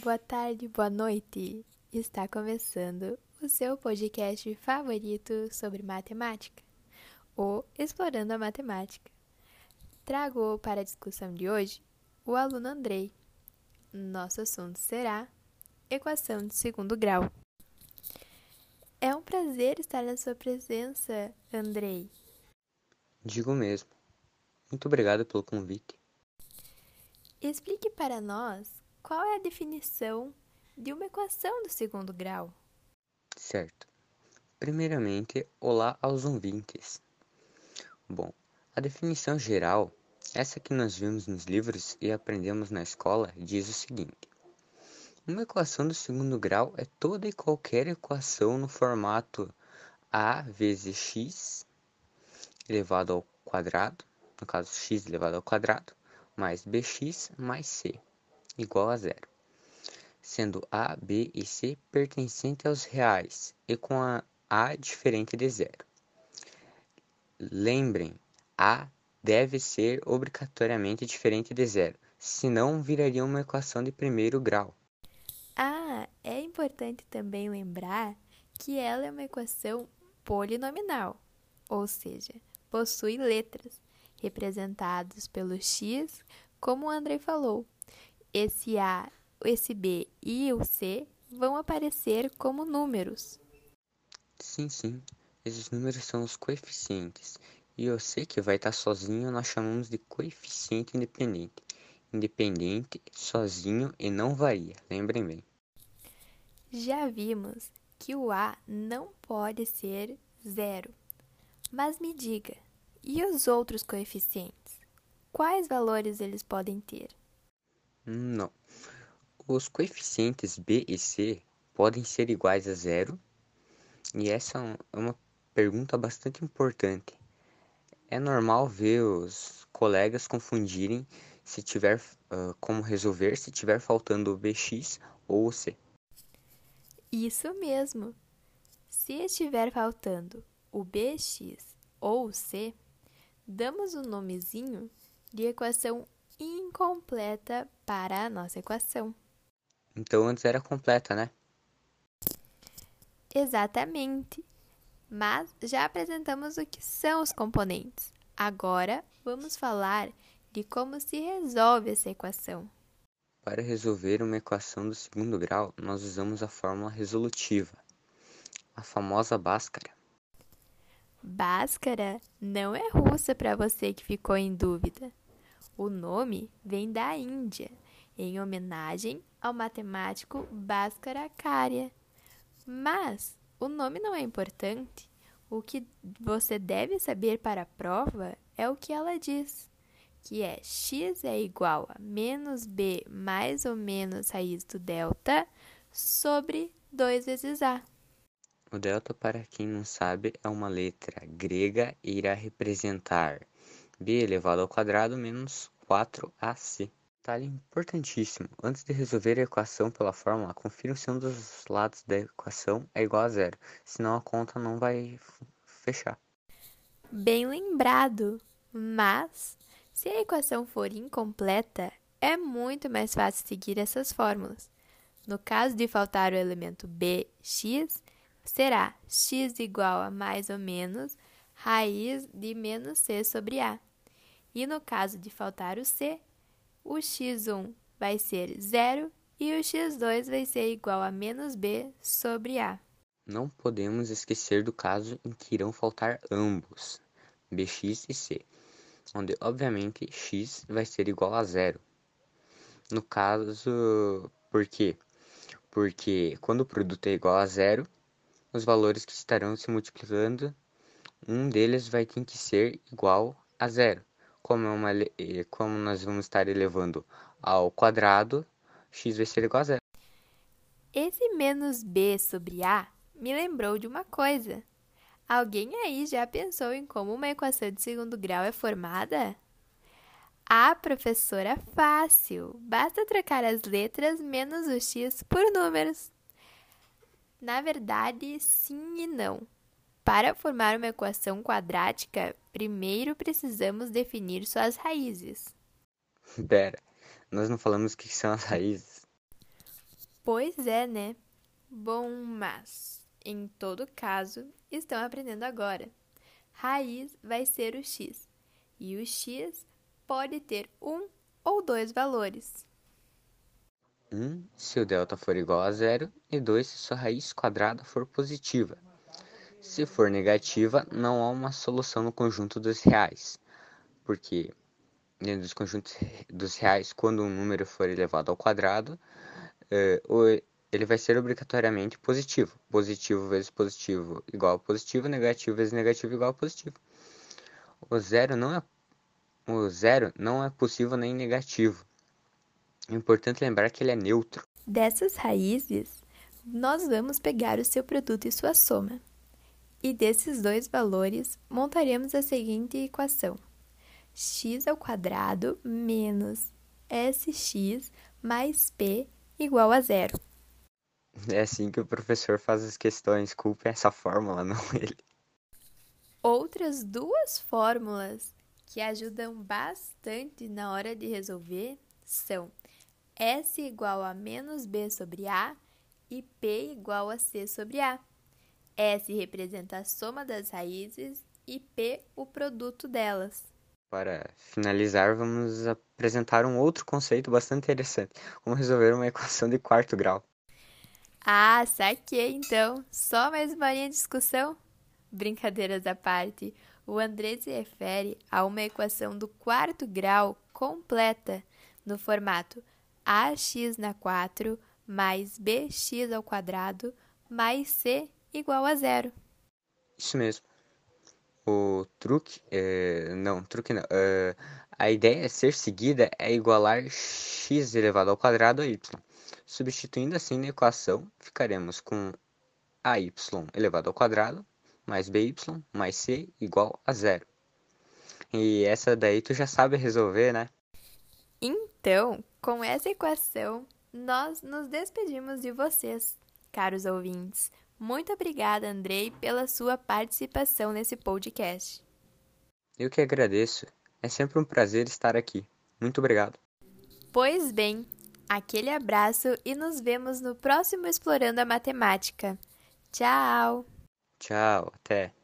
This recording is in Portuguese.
boa tarde, boa noite. Está começando o seu podcast favorito sobre matemática, o Explorando a Matemática. Trago para a discussão de hoje o aluno Andrei. Nosso assunto será equação de segundo grau. É um prazer estar na sua presença, Andrei. Digo mesmo. Muito obrigado pelo convite. Explique para nós qual é a definição de uma equação do segundo grau. Certo. Primeiramente, olá aos ouvintes. Bom, a definição geral, essa que nós vimos nos livros e aprendemos na escola, diz o seguinte: Uma equação do segundo grau é toda e qualquer equação no formato a vezes x elevado ao quadrado, no caso x elevado ao quadrado, mais bx mais c igual a zero, sendo a, b e c pertencentes aos reais e com a a diferente de zero. Lembrem, a deve ser obrigatoriamente diferente de zero, senão viraria uma equação de primeiro grau. Ah, é importante também lembrar que ela é uma equação polinomial, ou seja, possui letras, representadas pelo x, como o Andrei falou, esse A, esse B e o C vão aparecer como números. Sim, sim. Esses números são os coeficientes. E o C que vai estar sozinho nós chamamos de coeficiente independente. Independente, sozinho e não varia. Lembrem bem. Já vimos que o A não pode ser zero. Mas me diga, e os outros coeficientes? Quais valores eles podem ter? Não. Os coeficientes b e c podem ser iguais a zero, e essa é uma pergunta bastante importante. É normal ver os colegas confundirem se tiver uh, como resolver se tiver faltando o bx ou o c. Isso mesmo. Se estiver faltando o bx ou o c, damos o um nomezinho de equação incompleta para a nossa equação. Então antes era completa, né? Exatamente. Mas já apresentamos o que são os componentes. Agora vamos falar de como se resolve essa equação. Para resolver uma equação do segundo grau, nós usamos a fórmula resolutiva, a famosa Bhaskara. Bhaskara não é russa para você que ficou em dúvida. O nome vem da Índia, em homenagem ao matemático Bhaskarakarya. Mas o nome não é importante. O que você deve saber para a prova é o que ela diz, que é x é igual a menos b mais ou menos raiz do delta sobre 2 vezes a. O delta, para quem não sabe, é uma letra grega e irá representar b elevado ao quadrado menos 4ac. Detalhe importantíssimo: antes de resolver a equação pela fórmula, confira se um dos lados da equação é igual a zero, senão a conta não vai fechar. Bem lembrado, mas se a equação for incompleta, é muito mais fácil seguir essas fórmulas. No caso de faltar o elemento bx, será x igual a mais ou menos raiz de menos c sobre a. E no caso de faltar o C, o x1 vai ser zero e o x2 vai ser igual a menos b sobre a. Não podemos esquecer do caso em que irão faltar ambos, bx e c, onde obviamente x vai ser igual a zero. No caso, por quê? Porque quando o produto é igual a zero, os valores que estarão se multiplicando, um deles vai ter que ser igual a zero como, é uma, como nós vamos estar elevando ao quadrado, x vai ser igual a zero. Esse menos b sobre a me lembrou de uma coisa. Alguém aí já pensou em como uma equação de segundo grau é formada? Ah, professora, fácil! Basta trocar as letras menos o x por números. Na verdade, sim e não. Para formar uma equação quadrática, primeiro precisamos definir suas raízes. Pera, nós não falamos o que são as raízes? Pois é, né? Bom, mas, em todo caso, estão aprendendo agora. Raiz vai ser o x, e o x pode ter um ou dois valores. 1 se o delta for igual a zero e 2 se sua raiz quadrada for positiva. Se for negativa, não há uma solução no conjunto dos reais, porque dentro dos conjuntos dos reais, quando um número for elevado ao quadrado, eh, ele vai ser obrigatoriamente positivo. Positivo vezes positivo igual a positivo, negativo vezes negativo igual a positivo. O zero não é, o zero não é possível nem negativo. É importante lembrar que ele é neutro. Dessas raízes, nós vamos pegar o seu produto e sua soma. E desses dois valores, montaremos a seguinte equação. x ao quadrado menos sx mais p igual a zero. É assim que o professor faz as questões. Culpe essa fórmula, não ele. Outras duas fórmulas que ajudam bastante na hora de resolver são S igual a menos B sobre A e P igual a C sobre A. S representa a soma das raízes e P o produto delas. Para finalizar, vamos apresentar um outro conceito bastante interessante: como resolver uma equação de quarto grau. Ah, saquei então. Só mais uma linha de discussão? Brincadeiras à parte, o André se refere a uma equação do quarto grau completa, no formato ax na 4 mais bx ao quadrado mais c igual a zero. Isso mesmo. O truque, é, não, truque não. É, a ideia a ser seguida é igualar x elevado ao quadrado a y. Substituindo assim na equação, ficaremos com AY elevado ao quadrado mais BY mais C igual a zero. E essa daí tu já sabe resolver, né? Então, com essa equação, nós nos despedimos de vocês, caros ouvintes. Muito obrigada, Andrei, pela sua participação nesse podcast. Eu que agradeço. É sempre um prazer estar aqui. Muito obrigado. Pois bem, Aquele abraço e nos vemos no próximo Explorando a Matemática. Tchau! Tchau, até!